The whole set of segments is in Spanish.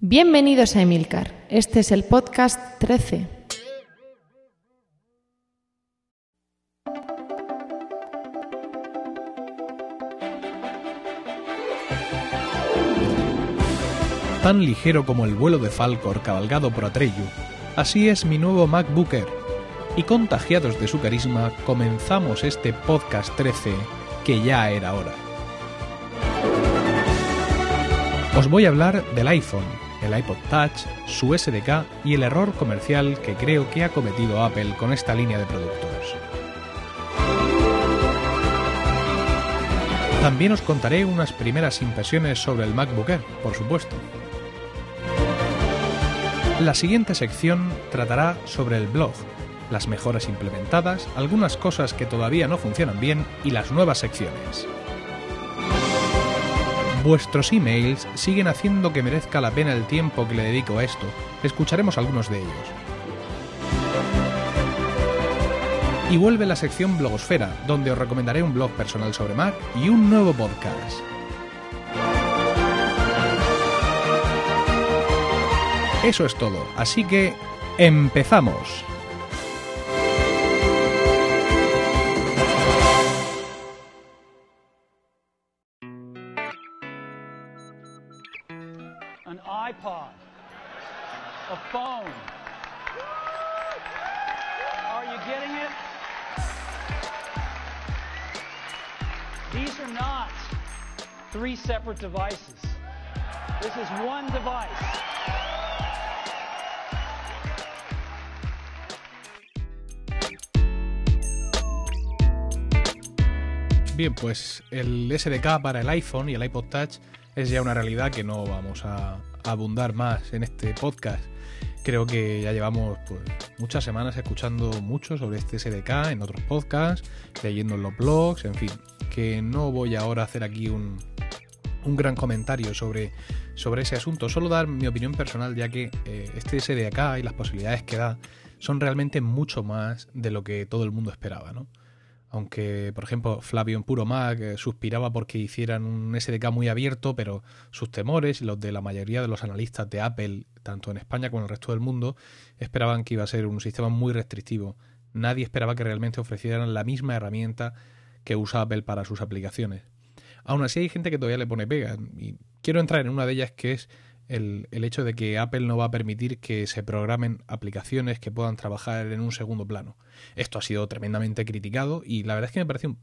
Bienvenidos a Emilcar. Este es el podcast 13. Tan ligero como el vuelo de Falcor cabalgado por Atreyu, así es mi nuevo MacBooker. Y contagiados de su carisma, comenzamos este podcast 13 que ya era hora. Os voy a hablar del iPhone, el iPod Touch, su SDK y el error comercial que creo que ha cometido Apple con esta línea de productos. También os contaré unas primeras impresiones sobre el MacBook Air, por supuesto. La siguiente sección tratará sobre el blog, las mejoras implementadas, algunas cosas que todavía no funcionan bien y las nuevas secciones. Vuestros emails siguen haciendo que merezca la pena el tiempo que le dedico a esto. Escucharemos algunos de ellos. Y vuelve la sección Blogosfera, donde os recomendaré un blog personal sobre Mac y un nuevo podcast. Eso es todo, así que empezamos. This is one device. Bien, pues el SDK para el iPhone y el iPod Touch es ya una realidad que no vamos a abundar más en este podcast. Creo que ya llevamos pues, muchas semanas escuchando mucho sobre este SDK en otros podcasts, leyendo en los blogs, en fin, que no voy ahora a hacer aquí un, un gran comentario sobre, sobre ese asunto, solo dar mi opinión personal ya que eh, este SDK y las posibilidades que da son realmente mucho más de lo que todo el mundo esperaba, ¿no? aunque por ejemplo Flavio en Puro Mac eh, suspiraba porque hicieran un SDK muy abierto, pero sus temores y los de la mayoría de los analistas de Apple, tanto en España como en el resto del mundo, esperaban que iba a ser un sistema muy restrictivo. Nadie esperaba que realmente ofrecieran la misma herramienta que usa Apple para sus aplicaciones. Aún así hay gente que todavía le pone pega, y quiero entrar en una de ellas que es el, el, hecho de que Apple no va a permitir que se programen aplicaciones que puedan trabajar en un segundo plano. Esto ha sido tremendamente criticado y la verdad es que me parece un,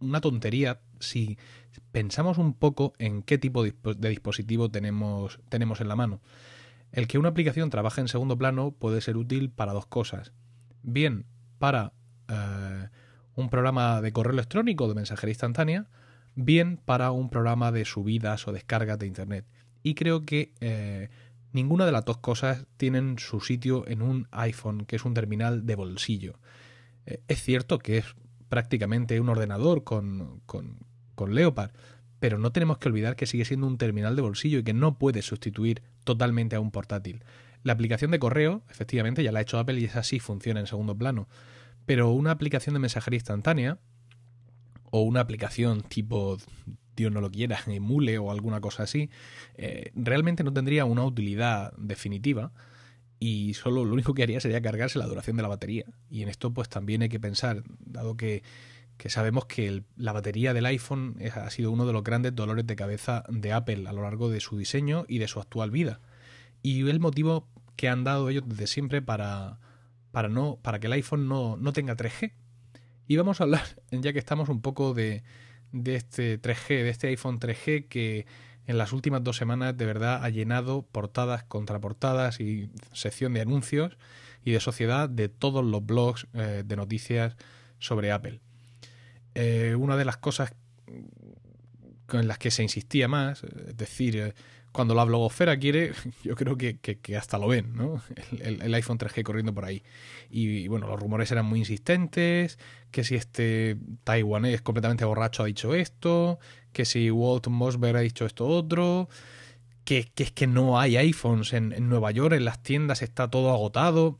una tontería si pensamos un poco en qué tipo de dispositivo tenemos, tenemos en la mano. El que una aplicación trabaje en segundo plano puede ser útil para dos cosas. Bien, para eh, un programa de correo electrónico de mensajería instantánea, bien para un programa de subidas o descargas de Internet y creo que eh, ninguna de las dos cosas tienen su sitio en un iPhone, que es un terminal de bolsillo. Eh, es cierto que es prácticamente un ordenador con, con, con Leopard, pero no tenemos que olvidar que sigue siendo un terminal de bolsillo y que no puede sustituir totalmente a un portátil. La aplicación de correo, efectivamente, ya la ha hecho Apple y es así, funciona en segundo plano. Pero una aplicación de mensajería instantánea o una aplicación tipo Dios no lo quiera, emule o alguna cosa así, eh, realmente no tendría una utilidad definitiva y solo lo único que haría sería cargarse la duración de la batería. Y en esto pues también hay que pensar, dado que, que sabemos que la batería del iPhone ha sido uno de los grandes dolores de cabeza de Apple a lo largo de su diseño y de su actual vida. Y el motivo que han dado ellos desde siempre para, para, no, para que el iPhone no, no tenga 3G. Y vamos a hablar, ya que estamos un poco de, de este 3G, de este iPhone 3G que en las últimas dos semanas de verdad ha llenado portadas, contraportadas y sección de anuncios y de sociedad de todos los blogs eh, de noticias sobre Apple. Eh, una de las cosas con las que se insistía más, es decir, eh, cuando la blogosfera quiere, yo creo que, hasta lo ven, ¿no? El, iPhone 3G corriendo por ahí. Y, bueno, los rumores eran muy insistentes, que si este taiwanés completamente borracho ha dicho esto, que si Walt Mossberg ha dicho esto otro, que, es que no hay iPhones en, en, Nueva York, en las tiendas está todo agotado,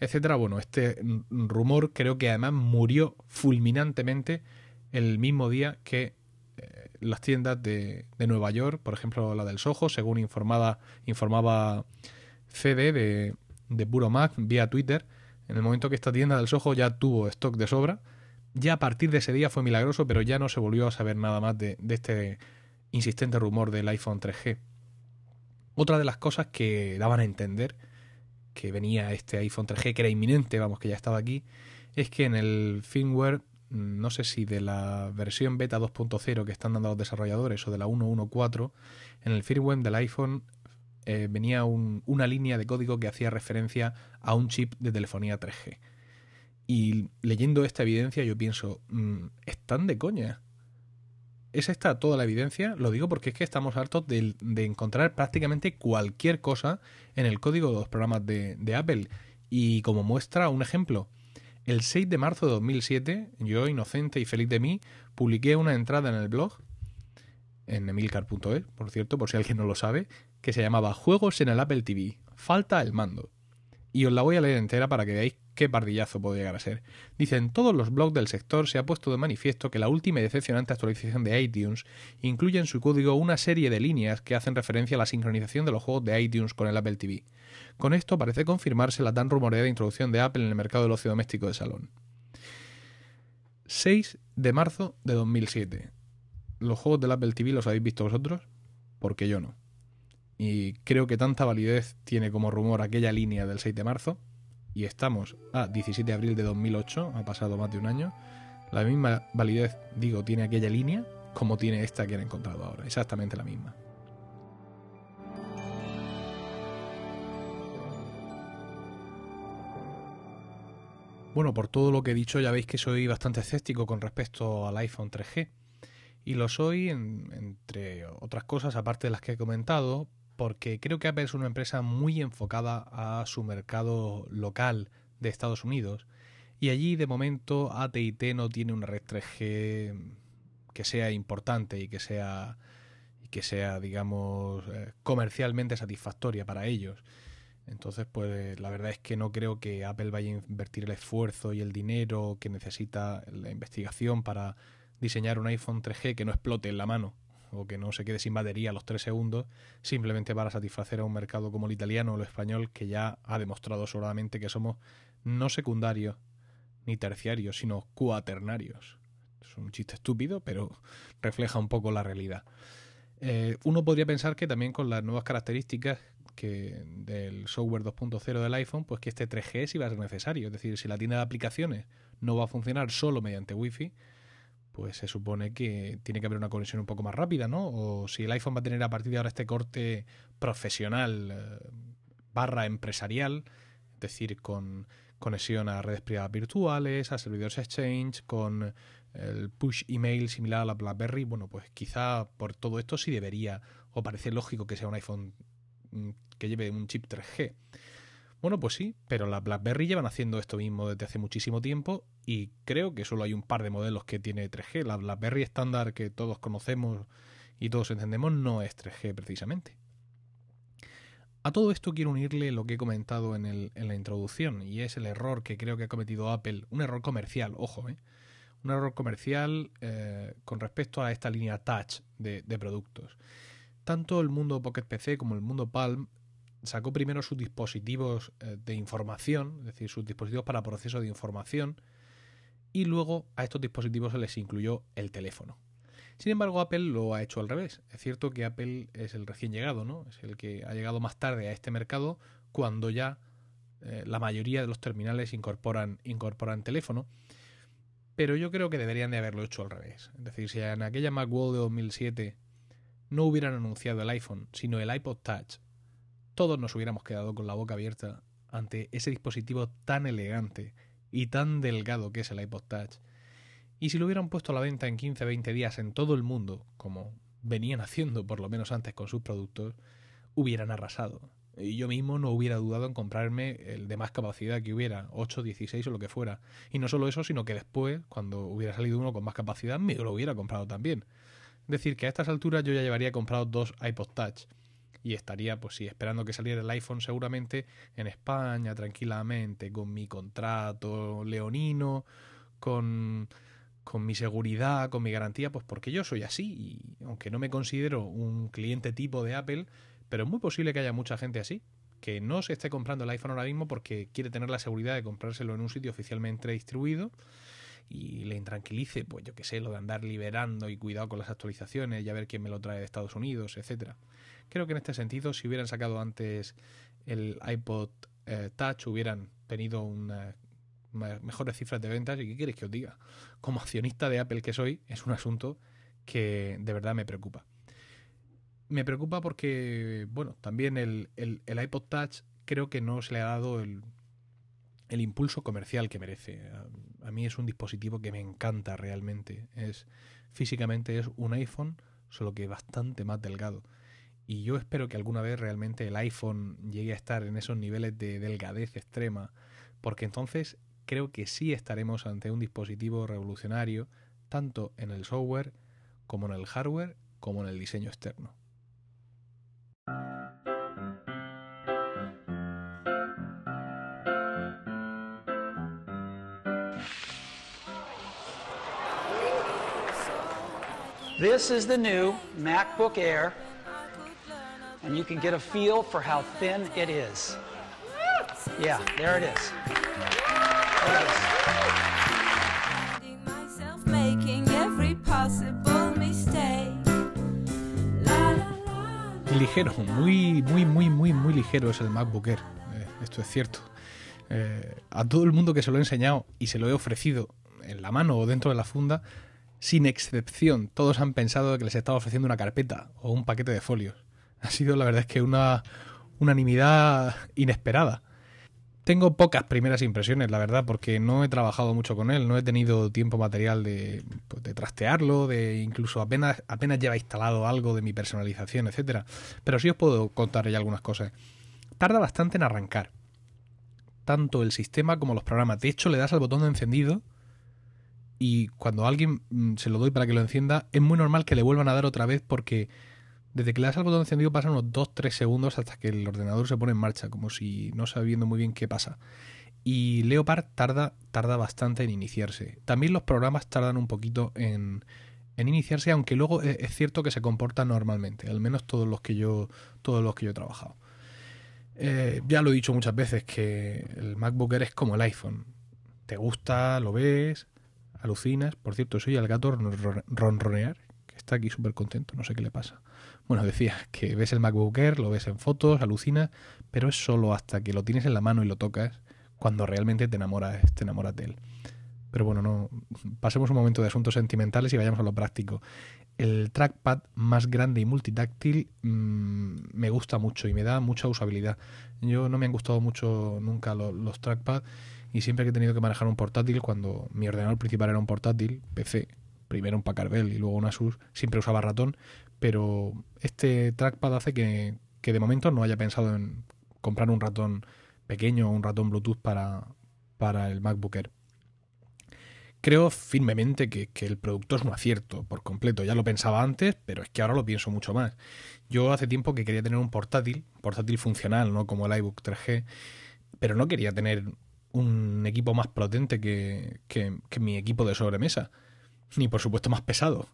etcétera. Bueno, este rumor creo que además murió fulminantemente el mismo día que las tiendas de, de, Nueva York, por ejemplo la del Soho, según informada, informaba CD de, de Puro Mac vía Twitter, en el momento que esta tienda del Soho ya tuvo stock de sobra, ya a partir de ese día fue milagroso, pero ya no se volvió a saber nada más de, de este insistente rumor del iPhone 3G. Otra de las cosas que daban a entender que venía este iPhone 3G, que era inminente, vamos, que ya estaba aquí, es que en el firmware, no sé si de la versión beta 2.0 que están dando los desarrolladores o de la 1.1.4, en el firmware del iPhone eh, venía un, una línea de código que hacía referencia a un chip de telefonía 3G. Y leyendo esta evidencia yo pienso, mmm, ¿están de coña? ¿Es esta toda la evidencia? Lo digo porque es que estamos hartos de, encontrar prácticamente cualquier cosa en el código de los programas de Apple. Y como muestra un ejemplo, el 6 de marzo de 2007, yo, inocente y feliz de mí, publiqué una entrada en el blog, en emilcar.es, por cierto, por si alguien no lo sabe, que se llamaba Juegos en el Apple TV. Falta el mando. Y os la voy a leer entera para que veáis qué pardillazo puede llegar a ser. Dicen, todos los blogs del sector se ha puesto de manifiesto que la última y decepcionante actualización de iTunes incluye en su código una serie de líneas que hacen referencia a la sincronización de los juegos de iTunes con el Apple TV. Con esto parece confirmarse la tan rumoreada introducción de Apple en el mercado del ocio doméstico de salón. 6 de marzo de 2007. ¿Los juegos del Apple TV los habéis visto vosotros? Porque yo no. Y creo que tanta validez tiene como rumor aquella línea del 6 de marzo. Y estamos a 17 de abril de 2008, ha pasado más de un año. La misma validez, digo, tiene aquella línea como tiene esta que han encontrado ahora. Exactamente la misma. Bueno, por todo lo que he dicho ya veis que soy bastante escéptico con respecto al iPhone 3G. Y lo soy, en, entre otras cosas, aparte de las que he comentado, porque creo que Apple es una empresa muy enfocada a su mercado local de Estados Unidos. Y allí, de momento, AT&T no tiene una red 3G que sea importante y que sea, que sea digamos, eh, comercialmente satisfactoria para ellos. Entonces, pues la verdad es que no creo que Apple vaya a invertir el esfuerzo y el dinero que necesita la investigación para diseñar un iPhone 3G que no explote en la mano o que no se quede sin batería a los 3 segundos, simplemente para satisfacer a un mercado como el italiano o el español que ya ha demostrado sobradamente que somos no secundarios ni terciarios, sino cuaternarios. Es un chiste estúpido, pero refleja un poco la realidad. Eh, uno podría pensar que también con las nuevas características que del software 2.0 del iPhone, pues que este 3G sí va a ser necesario. Es decir, si la tienda de aplicaciones no va a funcionar solo mediante Wi-Fi, pues se supone que tiene que haber una conexión un poco más rápida, ¿no? O si el iPhone va a tener a partir de ahora este corte profesional eh, barra empresarial, es decir, con conexión a redes privadas virtuales, a servidores Exchange, con el push email similar a la BlackBerry, bueno, pues quizá por todo esto sí debería, o parece lógico que sea un iPhone mm, que lleve un chip 3G. Bueno, pues sí, pero las BlackBerry llevan haciendo esto mismo desde hace muchísimo tiempo y creo que solo hay un par de modelos que tiene 3G. La BlackBerry estándar que todos conocemos y todos entendemos no es 3G precisamente. A todo esto quiero unirle lo que he comentado en, el, en la introducción y es el error que creo que ha cometido Apple, un error comercial, ojo, ¿eh? Un error comercial eh, con respecto a esta línea Touch de, productos. Tanto el mundo Pocket PC como el mundo Palm sacó primero sus dispositivos eh, de información, es decir, sus dispositivos para proceso de información, y luego a estos dispositivos se les incluyó el teléfono. Sin embargo, Apple lo ha hecho al revés. Es cierto que Apple es el recién llegado, ¿no? Es el que ha llegado más tarde a este mercado cuando ya eh, la mayoría de los terminales incorporan, incorporan teléfono. Pero yo creo que deberían de haberlo hecho al revés. Es decir, si en aquella Macworld de 2007 no hubieran anunciado el iPhone, sino el iPod Touch todos nos hubiéramos quedado con la boca abierta ante ese dispositivo tan elegante y tan delgado que es el iPod Touch. Y si lo hubieran puesto a la venta en 15-20 días en todo el mundo, como venían haciendo por lo menos antes con sus productos, hubieran arrasado. Y yo mismo no hubiera dudado en comprarme el de más capacidad que hubiera, 8, 16 o lo que fuera. Y no solo eso, sino que después, cuando hubiera salido uno con más capacidad, me lo hubiera comprado también. Es decir, que a estas alturas yo ya llevaría comprado dos iPod Touch y estaría, pues sí, esperando que saliera el iPhone seguramente en España tranquilamente, con mi contrato leonino, con, con mi seguridad, con mi garantía, pues porque yo soy así. Y aunque no me considero un cliente tipo de Apple, pero es muy posible que haya mucha gente así, que no se esté comprando el iPhone ahora mismo porque quiere tener la seguridad de comprárselo en un sitio oficialmente distribuido y le intranquilice, pues yo qué sé, lo de andar liberando y cuidado con las actualizaciones y a ver quién me lo trae de Estados Unidos, etcétera. Creo que en este sentido, si hubieran sacado antes el iPod eh, Touch, hubieran tenido una mejores cifras de ventas. ¿Y qué queréis que os diga? Como accionista de Apple que soy, es un asunto que de verdad me preocupa. Me preocupa porque, bueno, también el, el, iPod Touch creo que no se le ha dado el, el impulso comercial que merece. A, a, mí es un dispositivo que me encanta realmente. Es físicamente es un iPhone, solo que bastante más delgado. Y yo espero que alguna vez realmente el iPhone llegue a estar en esos niveles de delgadez extrema, porque entonces creo que sí estaremos ante un dispositivo revolucionario, tanto en el software como en el hardware, como en el diseño externo. This is the new MacBook Air, and you can get a feel for how thin it is. Yeah, there it is. Ligero, muy, muy, muy, muy, muy ligero es el MacBook Air. Eh, esto es cierto. Eh, a todo el mundo que se lo he enseñado y se lo he ofrecido en la mano o dentro de la funda, sin excepción, todos han pensado que les estaba ofreciendo una carpeta o un paquete de folios. Ha sido, la verdad, es que una unanimidad inesperada. Tengo pocas primeras impresiones, la verdad, porque no he trabajado mucho con él, no he tenido tiempo material de, pues, trastearlo, de incluso apenas, apenas lleva instalado algo de mi personalización, etcétera. Pero sí os puedo contar ya algunas cosas. Tarda bastante en arrancar. Tanto el sistema como los programas. De hecho, le das al botón de encendido y cuando alguien mm, se lo doy para que lo encienda, es muy normal que le vuelvan a dar otra vez porque desde que le das al botón encendido pasan unos 2-3 segundos hasta que el ordenador se pone en marcha, como si no sabiendo muy bien qué pasa. Y Leopard tarda, tarda bastante en iniciarse. También los programas tardan un poquito en, en iniciarse, aunque luego es cierto que se comporta normalmente, al menos todos los que yo, todos los que yo he trabajado. Eh, ya lo he dicho muchas veces que el MacBook es como el iPhone. Te gusta, lo ves, alucinas. Por cierto, soy el gato ronronear, que está aquí súper contento, no sé qué le pasa. Bueno, decía que ves el MacBook Air, lo ves en fotos, alucinas, pero es solo hasta que lo tienes en la mano y lo tocas cuando realmente te enamoras, te enamoras de él. Pero bueno, no pasemos un momento de asuntos sentimentales y vayamos a lo práctico. El trackpad más grande y multitáctil mmm, me gusta mucho y me da mucha usabilidad. Yo no me han gustado mucho nunca los, los trackpad y siempre que he tenido que manejar un portátil, cuando mi ordenador principal era un portátil, PC, primero un Packard Bell y luego un Asus, siempre usaba ratón, pero este trackpad hace que, de momento no haya pensado en comprar un ratón pequeño o un ratón Bluetooth para, para el MacBook. Creo firmemente que, que, el producto es un acierto por completo. Ya lo pensaba antes, pero es que ahora lo pienso mucho más. Yo hace tiempo que quería tener un portátil, portátil funcional, no como el iBook 3G, pero no quería tener un equipo más potente que, que, que mi equipo de sobremesa, ni por supuesto más pesado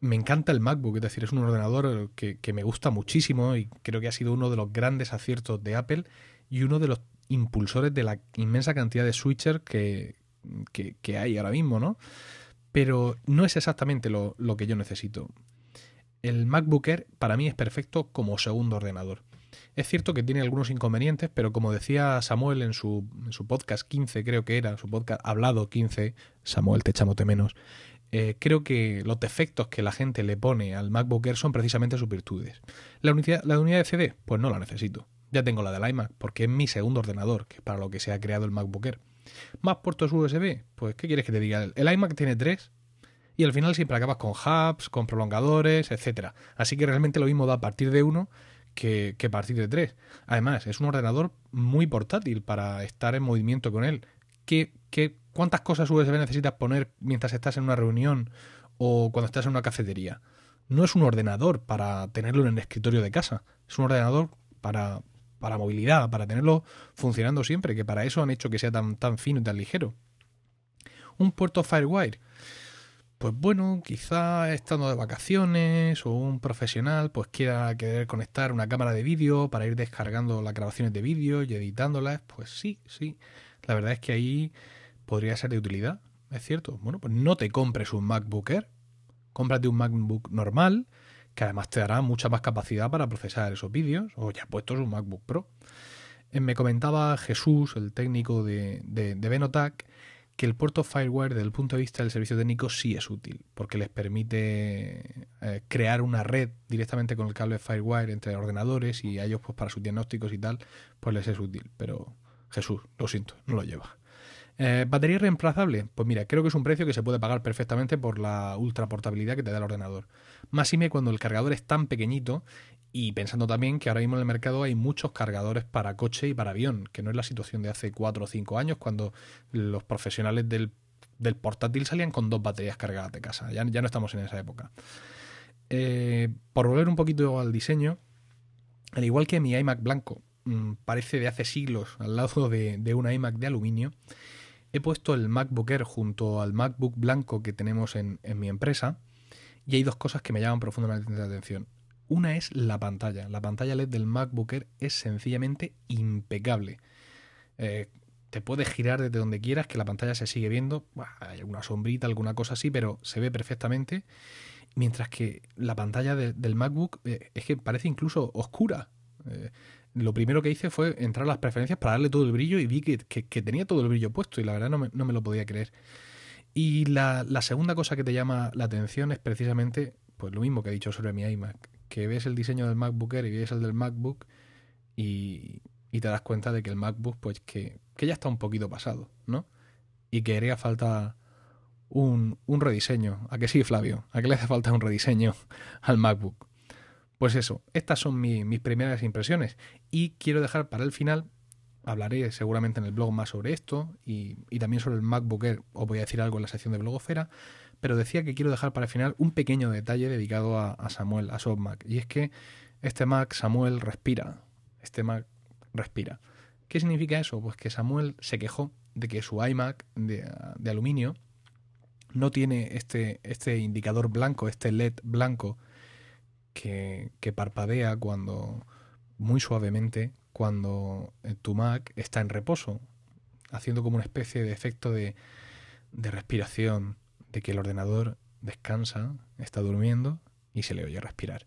me encanta el MacBook, es decir, es un ordenador que, me gusta muchísimo y creo que ha sido uno de los grandes aciertos de Apple y uno de los impulsores de la inmensa cantidad de switchers que, que, hay ahora mismo, ¿no? Pero no es exactamente lo, lo, que yo necesito. El MacBook Air para mí es perfecto como segundo ordenador. Es cierto que tiene algunos inconvenientes, pero como decía Samuel en su, podcast 15, creo que era, su podcast hablado 15, Samuel, te de menos, eh, creo que los defectos que la gente le pone al MacBook Air son precisamente sus virtudes. ¿La, unidad, ¿La unidad de CD? Pues no la necesito. Ya tengo la del iMac, porque es mi segundo ordenador, que es para lo que se ha creado el MacBook Air. ¿Más puertos USB? Pues, ¿qué quieres que te diga? El iMac tiene tres y al final siempre acabas con hubs, con prolongadores, etcétera. Así que realmente lo mismo da a partir de uno que, partir de tres. Además, es un ordenador muy portátil para estar en movimiento con él. ¿Qué, qué ¿Cuántas cosas USB necesitas poner mientras estás en una reunión o cuando estás en una cafetería? No es un ordenador para tenerlo en el escritorio de casa, es un ordenador para, para movilidad, para tenerlo funcionando siempre, que para eso han hecho que sea tan, tan fino y tan ligero. Un puerto Firewire. Pues bueno, quizá estando de vacaciones o un profesional pues quiera querer conectar una cámara de vídeo para ir descargando las grabaciones de vídeo y editándolas, pues sí, sí. La verdad es que ahí podría ser de utilidad, es cierto. Bueno, pues no te compres un MacBook Air, cómprate un MacBook normal, que además te dará mucha más capacidad para procesar esos vídeos, o ya puestos un MacBook Pro. Eh, me comentaba Jesús, el técnico de, de, de Benotac, que el puerto Firewire desde el punto de vista del servicio técnico sí es útil, porque les permite eh, crear una red directamente con el cable Firewire entre ordenadores y a ellos pues para sus diagnósticos y tal, pues les es útil. Pero Jesús, lo siento, no lo lleva. Eh, ¿Batería reemplazable? Pues mira, creo que es un precio que se puede pagar perfectamente por la ultra portabilidad que te da el ordenador. Más y me cuando el cargador es tan pequeñito y pensando también que ahora mismo en el mercado hay muchos cargadores para coche y para avión, que no es la situación de hace 4 o 5 años cuando los profesionales del, portátil salían con dos baterías cargadas de casa. Ya, ya no estamos en esa época. Eh, por volver un poquito al diseño, al igual que mi iMac blanco mm, parece de hace siglos al lado de, de una iMac de aluminio, he puesto el MacBook Air junto al MacBook blanco que tenemos en, en mi empresa y hay dos cosas que me llaman profundamente la atención. Una es la pantalla. La pantalla LED del MacBook Air es sencillamente impecable. Eh, te puedes girar desde donde quieras, que la pantalla se sigue viendo. hay alguna sombrita, alguna cosa así, pero se ve perfectamente. Mientras que la pantalla del MacBook eh, es que parece incluso oscura. Eh, lo primero que hice fue entrar a las preferencias para darle todo el brillo y vi que, tenía todo el brillo puesto y la verdad no me, no me lo podía creer. Y la, segunda cosa que te llama la atención es precisamente pues lo mismo que he dicho sobre mi iMac, que ves el diseño del MacBook Air y ves el del MacBook y, te das cuenta de que el MacBook, pues que, ya está un poquito pasado, ¿no? Y que haría falta un, un rediseño. ¿A que sí, Flavio? ¿A qué le hace falta un rediseño al MacBook? Pues eso, estas son mis primeras impresiones. Y quiero dejar para el final, hablaré seguramente en el blog más sobre esto y, también sobre el MacBook Air, os voy a decir algo en la sección de blogosfera, pero decía que quiero dejar para el final un pequeño detalle dedicado a, Samuel, a SoftMac. Y es que este Mac, Samuel, respira. Este Mac respira. ¿Qué significa eso? Pues que Samuel se quejó de que su iMac de, aluminio no tiene este, este indicador blanco, este LED blanco que, parpadea cuando muy suavemente cuando tu Mac está en reposo, haciendo como una especie de efecto de, de respiración, de que el ordenador descansa, está durmiendo y se le oye respirar.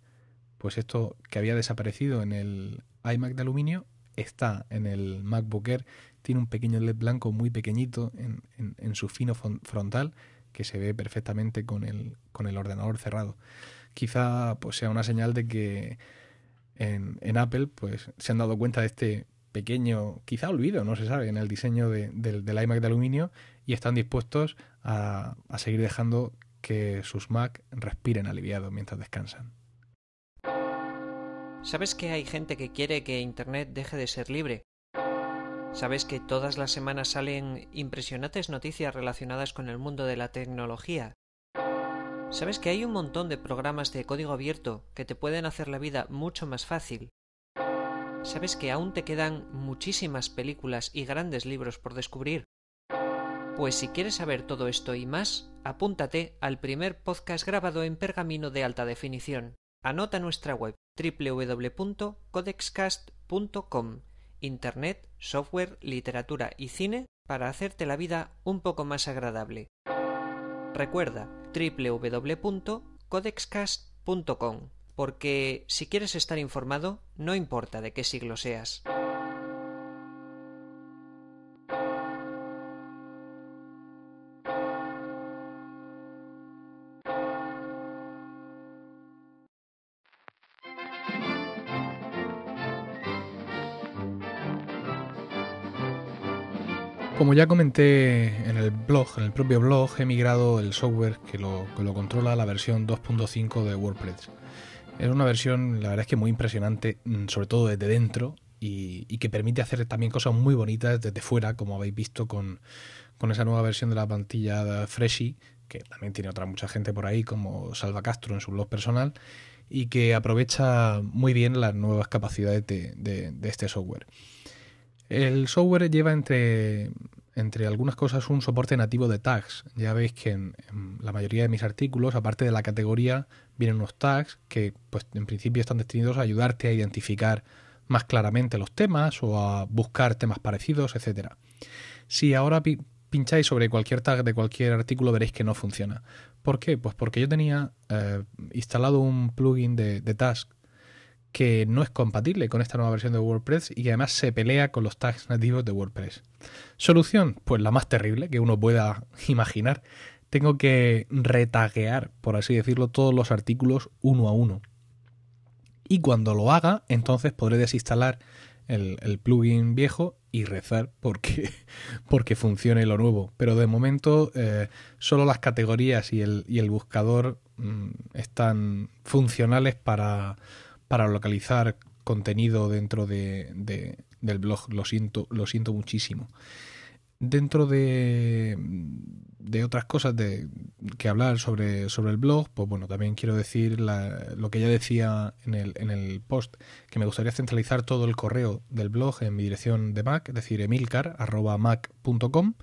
Pues esto que había desaparecido en el iMac de aluminio está en el MacBook Air, tiene un pequeño LED blanco muy pequeñito en, en, su fino frontal que se ve perfectamente con el, con el ordenador cerrado. Quizá pues, sea una señal de que en, Apple pues, se han dado cuenta de este pequeño, quizá olvido, no se sabe, en el diseño del, iMac de aluminio y están dispuestos a, seguir dejando que sus Mac respiren aliviados mientras descansan. ¿Sabes que hay gente que quiere que Internet deje de ser libre? ¿Sabes que todas las semanas salen impresionantes noticias relacionadas con el mundo de la tecnología? ¿Sabes que hay un montón de programas de código abierto que te pueden hacer la vida mucho más fácil? ¿Sabes que aún te quedan muchísimas películas y grandes libros por descubrir? Pues si quieres saber todo esto y más, apúntate al primer podcast grabado en pergamino de alta definición. Anota nuestra web www.codexcast.com Internet, software, literatura y cine para hacerte la vida un poco más agradable. Recuerda www.codexcast.com porque si quieres estar informado, no importa de qué siglo seas. Como ya comenté en el blog, en el propio blog, he migrado el software que lo, controla a la versión 2.5 de WordPress. Es una versión, la verdad es que muy impresionante, mm, sobre todo desde dentro, y, que permite hacer también cosas muy bonitas desde fuera, como habéis visto con, esa nueva versión de la plantilla Freshy, que también tiene otra mucha gente por ahí, como Salva Castro en su blog personal, y que aprovecha muy bien las nuevas capacidades de este software. El software lleva entre, entre algunas cosas, un soporte nativo de tags. Ya veis que en, la mayoría de mis artículos, aparte de la categoría, vienen unos tags que, pues, en principio están destinados a ayudarte a identificar más claramente los temas o a buscar temas parecidos, etcétera. Si ahora pincháis sobre cualquier tag de cualquier artículo veréis que no funciona. ¿Por qué? Pues porque yo tenía eh, instalado un plugin de, Task que no es compatible con esta nueva versión de WordPress y que además se pelea con los tags nativos de WordPress. Solución, pues la más terrible que uno pueda imaginar. Tengo que retaguear, por así decirlo, todos los artículos uno a uno. Y cuando lo haga, entonces podré desinstalar el, plugin viejo y rezar porque, porque funcione lo nuevo. Pero de momento eh, solo las categorías y el, y el buscador mm, están funcionales para, para localizar contenido dentro de, del blog. Lo siento, lo siento muchísimo. Dentro de, de otras cosas de, que hablar sobre, sobre el blog, pues bueno, también quiero decir lo que ya decía en el, en el post, que me gustaría centralizar todo el correo del blog en mi dirección de Mac, es decir, emilcar.mac.com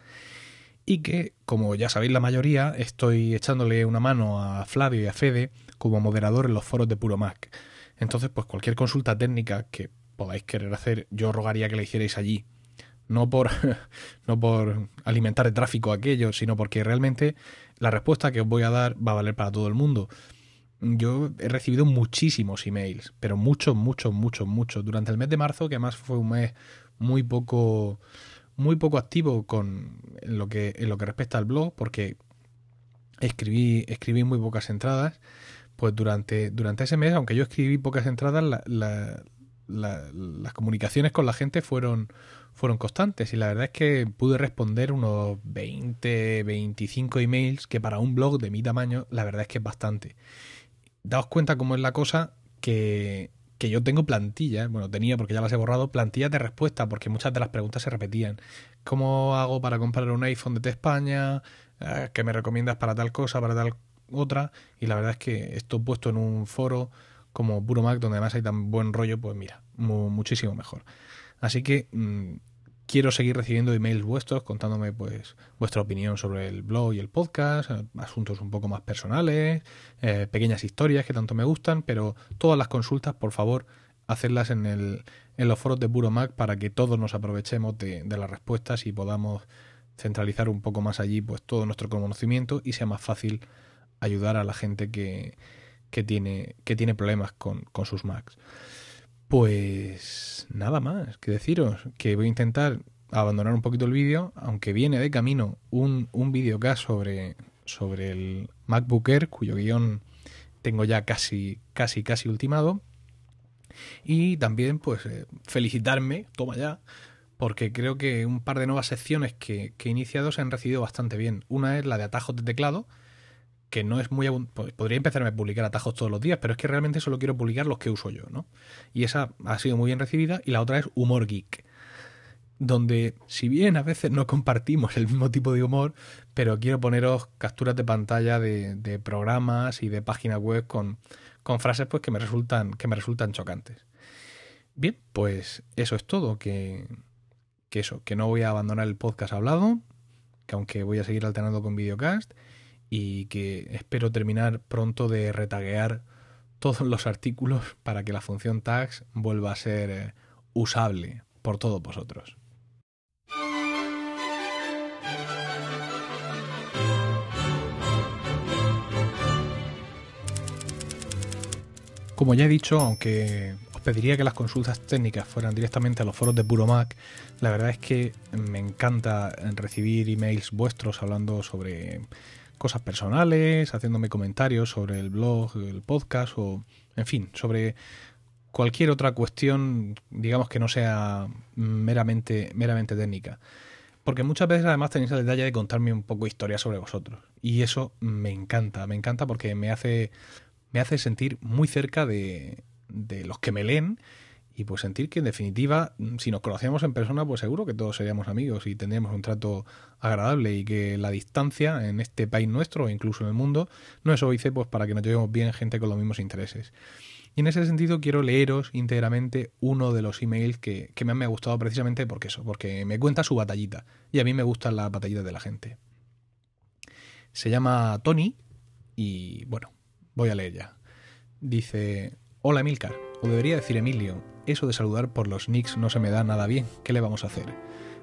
y que, como ya sabéis la mayoría, estoy echándole una mano a Flavio y a Fede como moderador en los foros de Puro Mac. Entonces, pues cualquier consulta técnica que podáis querer hacer, yo rogaría que la hicierais allí. No por, no por alimentar el tráfico aquello, sino porque realmente la respuesta que os voy a dar va a valer para todo el mundo. Yo he recibido muchísimos emails, pero muchos, muchos, muchos, muchos. Durante el mes de marzo, que además fue un mes muy poco, muy poco activo con en lo que, en lo que respecta al blog, porque escribí, escribí muy pocas entradas pues durante, durante ese mes, aunque yo escribí pocas entradas, las comunicaciones con la gente fueron, fueron constantes y la verdad es que pude responder unos 20, 25 emails, que para un blog de mi tamaño, la verdad es que es bastante. Daos cuenta cómo es la cosa que, que yo tengo plantillas, bueno, tenía porque ya las he borrado, plantillas de respuesta, porque muchas de las preguntas se repetían. ¿Cómo hago para comprar un iPhone de España? Eh, ¿Qué me recomiendas para tal cosa, para tal otra y la verdad es que esto puesto en un foro como Puro Mac donde además hay tan buen rollo pues mira muchísimo mejor. Así que mm, quiero seguir recibiendo emails vuestros contándome pues vuestra opinión sobre el blog y el podcast asuntos un poco más personales eh, pequeñas historias que tanto me gustan pero todas las consultas por favor hacerlas en, el, en los foros de Puro Mac para que todos nos aprovechemos de, de las respuestas y podamos centralizar un poco más allí pues todo nuestro conocimiento y sea más fácil ayudar a la gente que, que, tiene, que tiene problemas con, con sus Macs. Pues nada más que deciros que voy a intentar abandonar un poquito el vídeo, aunque viene de camino un, un videocast sobre, sobre el MacBook Air, cuyo guion tengo ya casi, casi, casi ultimado. Y también, pues, eh, felicitarme, toma ya, porque creo que un par de nuevas secciones que, que he iniciado se han recibido bastante bien. Una es la de atajos de teclado, que no es muy podría empezarme a publicar atajos todos los días, pero es que realmente solo quiero publicar los que uso yo, ¿no? Y esa ha sido muy bien recibida y la otra es humor geek, donde si bien a veces no compartimos el mismo tipo de humor, pero quiero poneros capturas de pantalla de, programas y de páginas web con, con frases pues que me resultan que me resultan chocantes. Bien, pues eso es todo, que, que eso, que no voy a abandonar el podcast hablado, que aunque voy a seguir alternando con videocast y que espero terminar pronto de retaguear todos los artículos para que la función tags vuelva a ser eh, usable por todos vosotros. Como ya he dicho, aunque os pediría que las consultas técnicas fueran directamente a los foros de Puro Mac, la verdad es que me encanta recibir emails vuestros hablando sobre cosas personales, haciéndome comentarios sobre el blog, el podcast o, en fin, sobre cualquier otra cuestión, digamos que no sea meramente, meramente técnica. Porque muchas veces además tenéis el detalle de contarme un poco historia sobre vosotros. Y eso me encanta, me encanta porque me hace, me hace sentir muy cerca de, de los que me leen y pues sentir que en definitiva, si nos conocíamos en persona, pues seguro que todos seríamos amigos y tendríamos un trato agradable y que la distancia en este país nuestro o incluso en el mundo no es óbice pues para que nos llevemos bien gente con los mismos intereses. Y en ese sentido quiero leeros íntegramente uno de los emails que, que me han gustado precisamente porque eso, porque me cuenta su batallita. Y a mí me gustan las batallitas de la gente. Se llama Tony y bueno, voy a leer ya. Dice, hola Emilcar, o debería decir Emilio, eso de saludar por los nicks no se me da nada bien, ¿qué le vamos a hacer?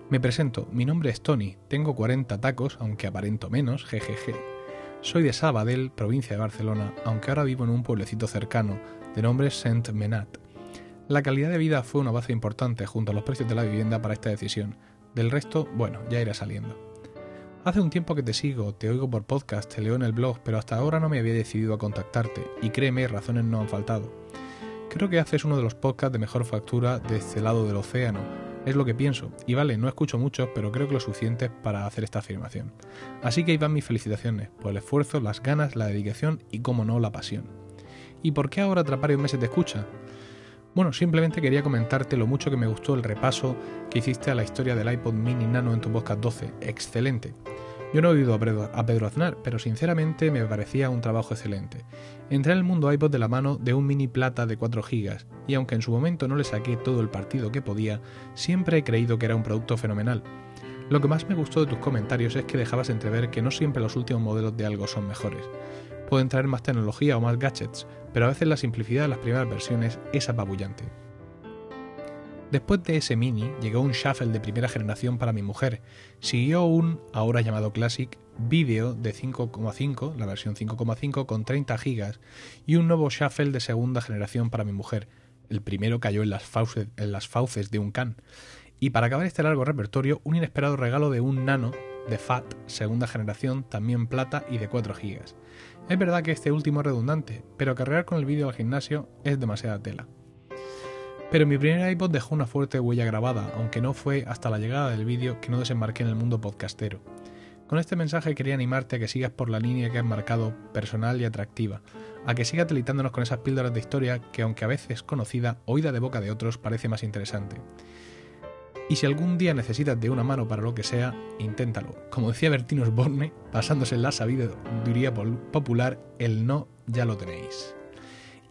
Me presento, mi nombre es Tony, tengo 40 tacos, aunque aparento menos, jejeje. Soy de Sabadell, provincia de Barcelona, aunque ahora vivo en un pueblecito cercano, de nombre Saint Menat. La calidad de vida fue una base importante junto a los precios de la vivienda para esta decisión. Del resto, bueno, ya irá saliendo. Hace un tiempo que te sigo, te oigo por podcast, te leo en el blog, pero hasta ahora no me había decidido a contactarte, y créeme, razones no han faltado. Creo que haces uno de los podcasts de mejor factura de este lado del océano, es lo que pienso, y vale, no escucho mucho, pero creo que lo suficiente para hacer esta afirmación. Así que ahí van mis felicitaciones, por el esfuerzo, las ganas, la dedicación y, como no, la pasión. ¿Y por qué ahora atrapar un meses te escucha? Bueno, simplemente quería comentarte lo mucho que me gustó el repaso que hiciste a la historia del iPod mini nano en tu podcast 12. Excelente. Yo no he oído a Pedro Aznar, pero sinceramente me parecía un trabajo excelente. Entré en el mundo iPod de la mano de un mini plata de 4 GB, y aunque en su momento no le saqué todo el partido que podía, siempre he creído que era un producto fenomenal. Lo que más me gustó de tus comentarios es que dejabas entrever que no siempre los últimos modelos de algo son mejores. Pueden traer más tecnología o más gadgets, pero a veces la simplicidad de las primeras versiones es apabullante. Después de ese mini, llegó un shuffle de primera generación para mi mujer. Siguió un, ahora llamado Classic, vídeo de 5,5, la versión 5,5 con 30 GB, y un nuevo shuffle de segunda generación para mi mujer. El primero cayó en las, fauces, en las fauces de un can. Y para acabar este largo repertorio, un inesperado regalo de un nano de FAT, segunda generación, también plata y de 4 GB. Es verdad que este último es redundante, pero cargar con el vídeo al gimnasio es demasiada tela. Pero mi primer iPod dejó una fuerte huella grabada, aunque no fue hasta la llegada del vídeo que no desembarqué en el mundo podcastero. Con este mensaje quería animarte a que sigas por la línea que has marcado, personal y atractiva, a que sigas delitándonos con esas píldoras de historia que, aunque a veces conocida, oída de boca de otros, parece más interesante. Y si algún día necesitas de una mano para lo que sea, inténtalo. Como decía Bertino Osborne, basándose en la sabiduría popular, el no ya lo tenéis.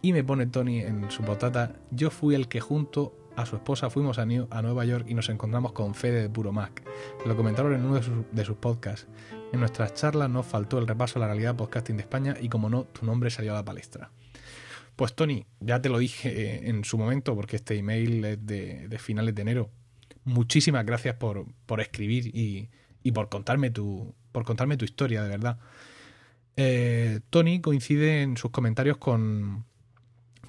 Y me pone Tony en su potata, yo fui el que junto a su esposa fuimos a, Nueva York y nos encontramos con Fede de Puro Mac. Lo comentaron en uno de sus, podcasts. En nuestras charlas nos faltó el repaso a la realidad podcasting de España y como no, tu nombre salió a la palestra. Pues Tony, ya te lo dije en su momento porque este email es de, finales de enero muchísimas gracias por, escribir y, por contarme tu. por contarme tu historia, de verdad. Eh, Tony coincide en sus comentarios con,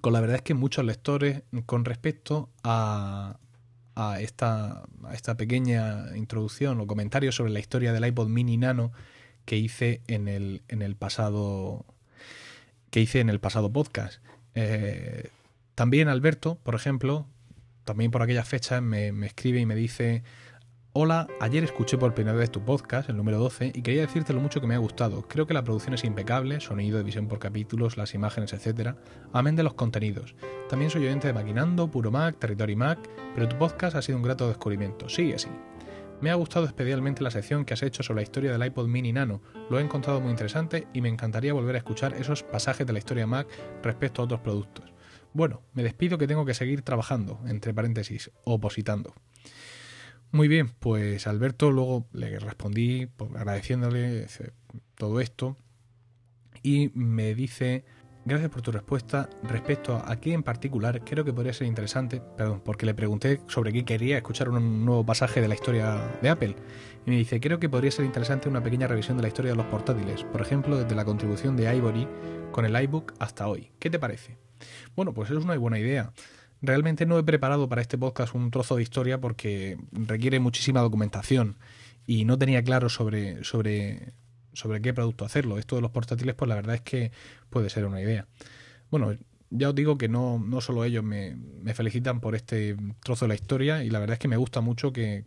con la verdad es que muchos lectores con respecto a, esta, esta pequeña introducción o comentario sobre la historia del iPod mini nano que hice en el, en el pasado que hice en el pasado podcast. Eh, también Alberto, por ejemplo, también por aquellas fechas me, escribe y me dice, Hola, ayer escuché por primera vez tu podcast, el número 12, y quería decirte lo mucho que me ha gustado. Creo que la producción es impecable, sonido, visión por capítulos, las imágenes, etc. Amén de los contenidos. También soy oyente de Maquinando, Puro Mac, Territory Mac, pero tu podcast ha sido un grato descubrimiento. Sigue así. Me ha gustado especialmente la sección que has hecho sobre la historia del iPod mini nano. Lo he encontrado muy interesante y me encantaría volver a escuchar esos pasajes de la historia Mac respecto a otros productos. Bueno, me despido que tengo que seguir trabajando, entre paréntesis, opositando. Muy bien, pues Alberto luego le respondí agradeciéndole todo esto y me dice, gracias por tu respuesta respecto a qué en particular creo que podría ser interesante, perdón, porque le pregunté sobre qué quería escuchar un nuevo pasaje de la historia de Apple. Y me dice, creo que podría ser interesante una pequeña revisión de la historia de los portátiles, por ejemplo, desde la contribución de Ivory con el iBook hasta hoy. ¿Qué te parece? Bueno, pues es una buena idea. Realmente no he preparado para este podcast un trozo de historia porque requiere muchísima documentación y no tenía claro sobre, sobre, sobre qué producto hacerlo. Esto de los portátiles, pues la verdad es que puede ser una idea. Bueno, ya os digo que no, no solo ellos me, felicitan por este trozo de la historia y la verdad es que me gusta mucho que,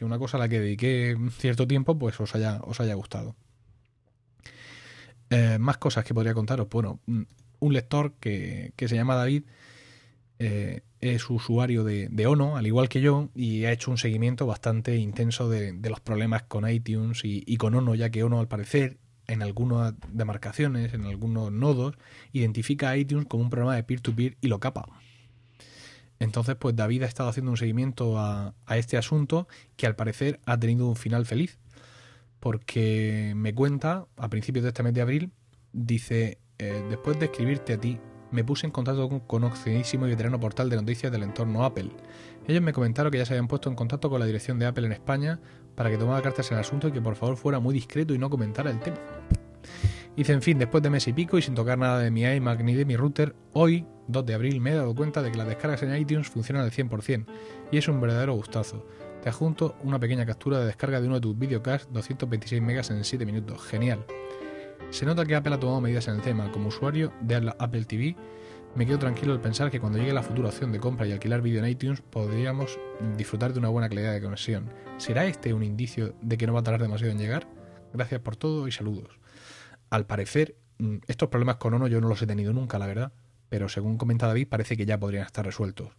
una cosa a la que dediqué cierto tiempo pues os haya, os haya gustado. Eh, más cosas que podría contaros. Bueno, un lector que, se llama David eh, es usuario de, Ono, al igual que yo, y ha hecho un seguimiento bastante intenso de, los problemas con iTunes y, con Ono, ya que Ono al parecer en algunas demarcaciones, en algunos nodos, identifica a iTunes como un programa de peer-to-peer y lo capa. Entonces, pues David ha estado haciendo un seguimiento a, a este asunto que al parecer ha tenido un final feliz. Porque me cuenta, a principios de este mes de abril, dice, eh, después de escribirte a ti, me puse en contacto con un conocidísimo y veterano portal de noticias del entorno Apple. Ellos me comentaron que ya se habían puesto en contacto con la dirección de Apple en España para que tomara cartas en el asunto y que por favor fuera muy discreto y no comentara el tema. Dice, en fin, después de mes y pico y sin tocar nada de mi iMac ni de mi router, hoy, 2 de abril, me he dado cuenta de que las descargas en iTunes funcionan al 100% y es un verdadero gustazo. Te adjunto una pequeña captura de descarga de uno de tus videocasts 226 megas en 7 minutos. Genial. Se nota que Apple ha tomado medidas en el tema. Como usuario de Apple TV, me quedo tranquilo al pensar que cuando llegue la futura opción de compra y alquilar vídeo en iTunes, podríamos disfrutar de una buena calidad de conexión. ¿Será este un indicio de que no va a tardar demasiado en llegar? Gracias por todo y saludos. Al parecer, mm, estos problemas con Ono yo no los he tenido nunca, la verdad, pero según comenta David, parece que ya podrían estar resueltos.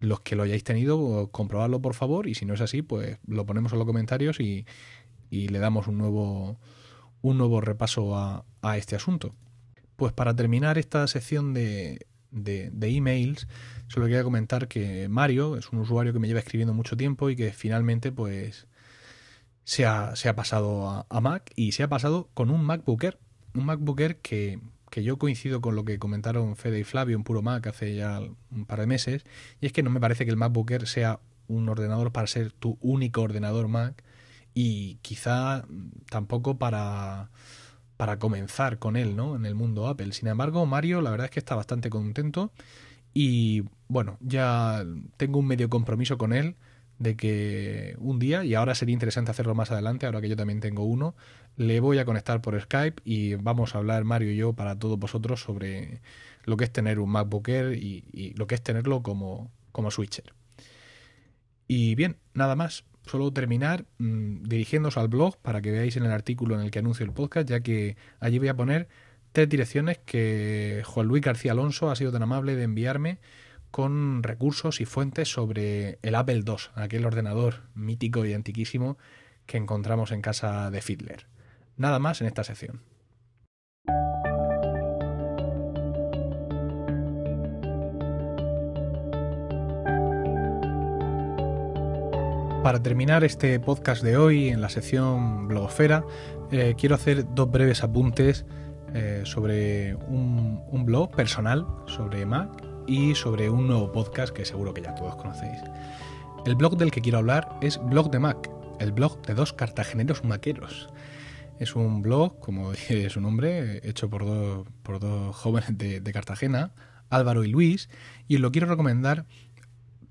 Los que lo hayáis tenido, comprobadlo por favor, y si no es así, pues lo ponemos en los comentarios y, y le damos un nuevo, un nuevo repaso a, este asunto. Pues para terminar esta sección de, emails, solo quería comentar que Mario es un usuario que me lleva escribiendo mucho tiempo y que finalmente pues se ha, pasado a, Mac y se ha pasado con un MacBooker. Un MacBooker que, que yo coincido con lo que comentaron Fede y Flavio en Puro Mac hace ya un par de meses, y es que no me parece que el MacBooker sea un ordenador para ser tu único ordenador Mac, y quizá tampoco para, para comenzar con él, ¿no? En el mundo Apple. Sin embargo, Mario, la verdad es que está bastante contento y bueno, ya tengo un medio compromiso con él de que un día, y ahora sería interesante hacerlo más adelante, ahora que yo también tengo uno, le voy a conectar por Skype y vamos a hablar Mario y yo para todos vosotros sobre lo que es tener un MacBook Air y, y lo que es tenerlo como, como switcher. Y bien, nada más solo terminar mmm, al blog para que veáis en el artículo en el que anuncio el podcast, ya que allí voy a poner tres direcciones que Juan Luis García Alonso ha sido tan amable de enviarme con recursos y fuentes sobre el Apple II, aquel ordenador mítico y antiquísimo que encontramos en casa de Fiedler. Nada más en esta sección. Para terminar este podcast de hoy en la sección blogosfera, eh, quiero hacer dos breves apuntes eh, sobre un, blog personal sobre Mac y sobre un nuevo podcast que seguro que ya todos conocéis. El blog del que quiero hablar es Blog de Mac, el blog de dos cartageneros maqueros. Es un blog, como dice su nombre, hecho por dos, por dos jóvenes de, de Cartagena, Álvaro y Luis, y lo quiero recomendar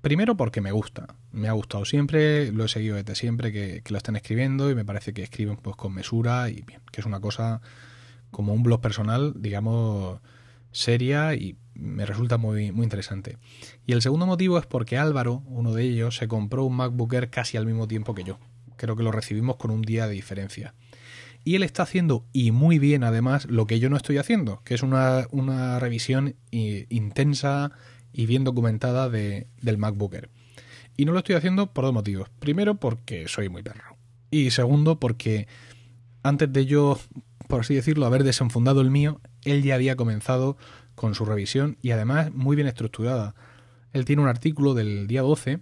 Primero porque me gusta, me ha gustado siempre, lo he seguido desde siempre que, lo están escribiendo y me parece que escriben pues con mesura y bien, que es una cosa como un blog personal, digamos, seria y me resulta muy, muy interesante. Y el segundo motivo es porque Álvaro, uno de ellos, se compró un MacBook Air casi al mismo tiempo que yo. Creo que lo recibimos con un día de diferencia. Y él está haciendo, y muy bien además, lo que yo no estoy haciendo, que es una, una revisión intensa, y bien documentada de, del MacBooker. Y no lo estoy haciendo por dos motivos. Primero, porque soy muy perro. Y segundo, porque antes de yo, por así decirlo, haber desenfundado el mío, él ya había comenzado con su revisión y además muy bien estructurada. Él tiene un artículo del día 12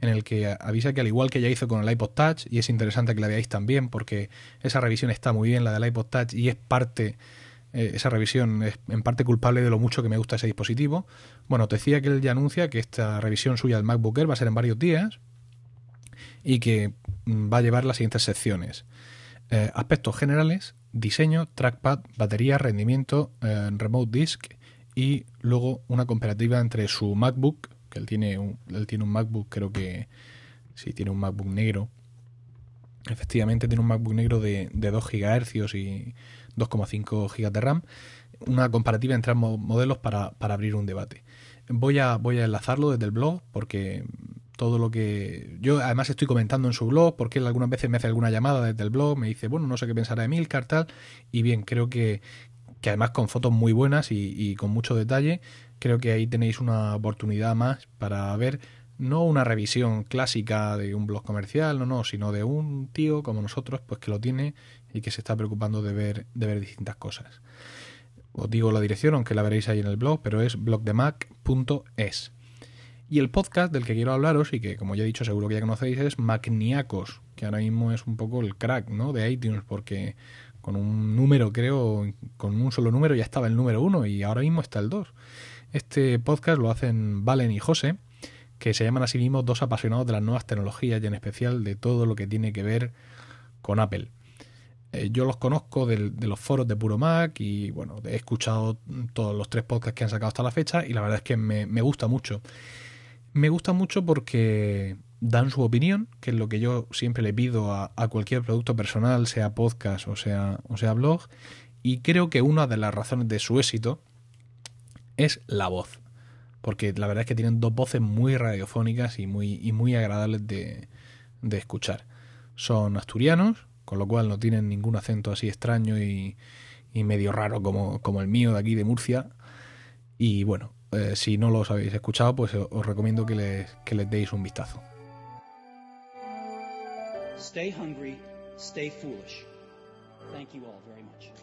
en el que avisa que al igual que ya hizo con el iPod Touch, y es interesante que la veáis también porque esa revisión está muy bien, la del iPod Touch, y es parte eh, esa revisión es en parte culpable de lo mucho que me gusta ese dispositivo. Bueno, te decía que él ya anuncia que esta revisión suya del MacBook Air va a ser en varios días y que mm, va a llevar las siguientes secciones. Eh, aspectos generales, diseño, trackpad, batería, rendimiento, eh, remote disk y luego una comparativa entre su MacBook, que él tiene un, él tiene un MacBook, creo que sí, tiene un MacBook negro. Efectivamente tiene un MacBook negro de, de 2 GHz y 2,5 GB de RAM, una comparativa entre ambos modelos para, abrir un debate. Voy a, voy a enlazarlo desde el blog porque todo lo que yo además estoy comentando en su blog porque él algunas veces me hace alguna llamada desde el blog me dice bueno no sé qué pensará de Milcar tal y bien creo que, que además con fotos muy buenas y, con mucho detalle creo que ahí tenéis una oportunidad más para ver no una revisión clásica de un blog comercial, no, no, sino de un tío como nosotros, pues que lo tiene y que se está preocupando de ver, de ver distintas cosas. Os digo la dirección, aunque la veréis ahí en el blog, pero es blogdemac.es. Y el podcast del que quiero hablaros, y que como ya he dicho seguro que ya conocéis, es Macniacos, que ahora mismo es un poco el crack ¿no? de iTunes, porque con un número, creo, con un solo número ya estaba el número uno y ahora mismo está el dos. Este podcast lo hacen Valen y José, que se llaman a sí mismos dos apasionados de las nuevas tecnologías y en especial de todo lo que tiene que ver con Apple. Eh, yo los conozco de, los foros de Puro Mac y bueno, he escuchado todos los tres podcasts que han sacado hasta la fecha y la verdad es que me, gusta mucho. Me gusta mucho porque dan su opinión, que es lo que yo siempre le pido a, cualquier producto personal, sea podcast o sea, o sea blog, y creo que una de las razones de su éxito es la voz porque la verdad es que tienen dos voces muy radiofónicas y muy, y muy agradables de, escuchar. Son asturianos, con lo cual no tienen ningún acento así extraño y, medio raro como, como, el mío de aquí de Murcia. Y bueno, eh, si no los habéis escuchado, pues os recomiendo que les, que les deis un vistazo. Stay hungry, stay foolish. Thank you all very much.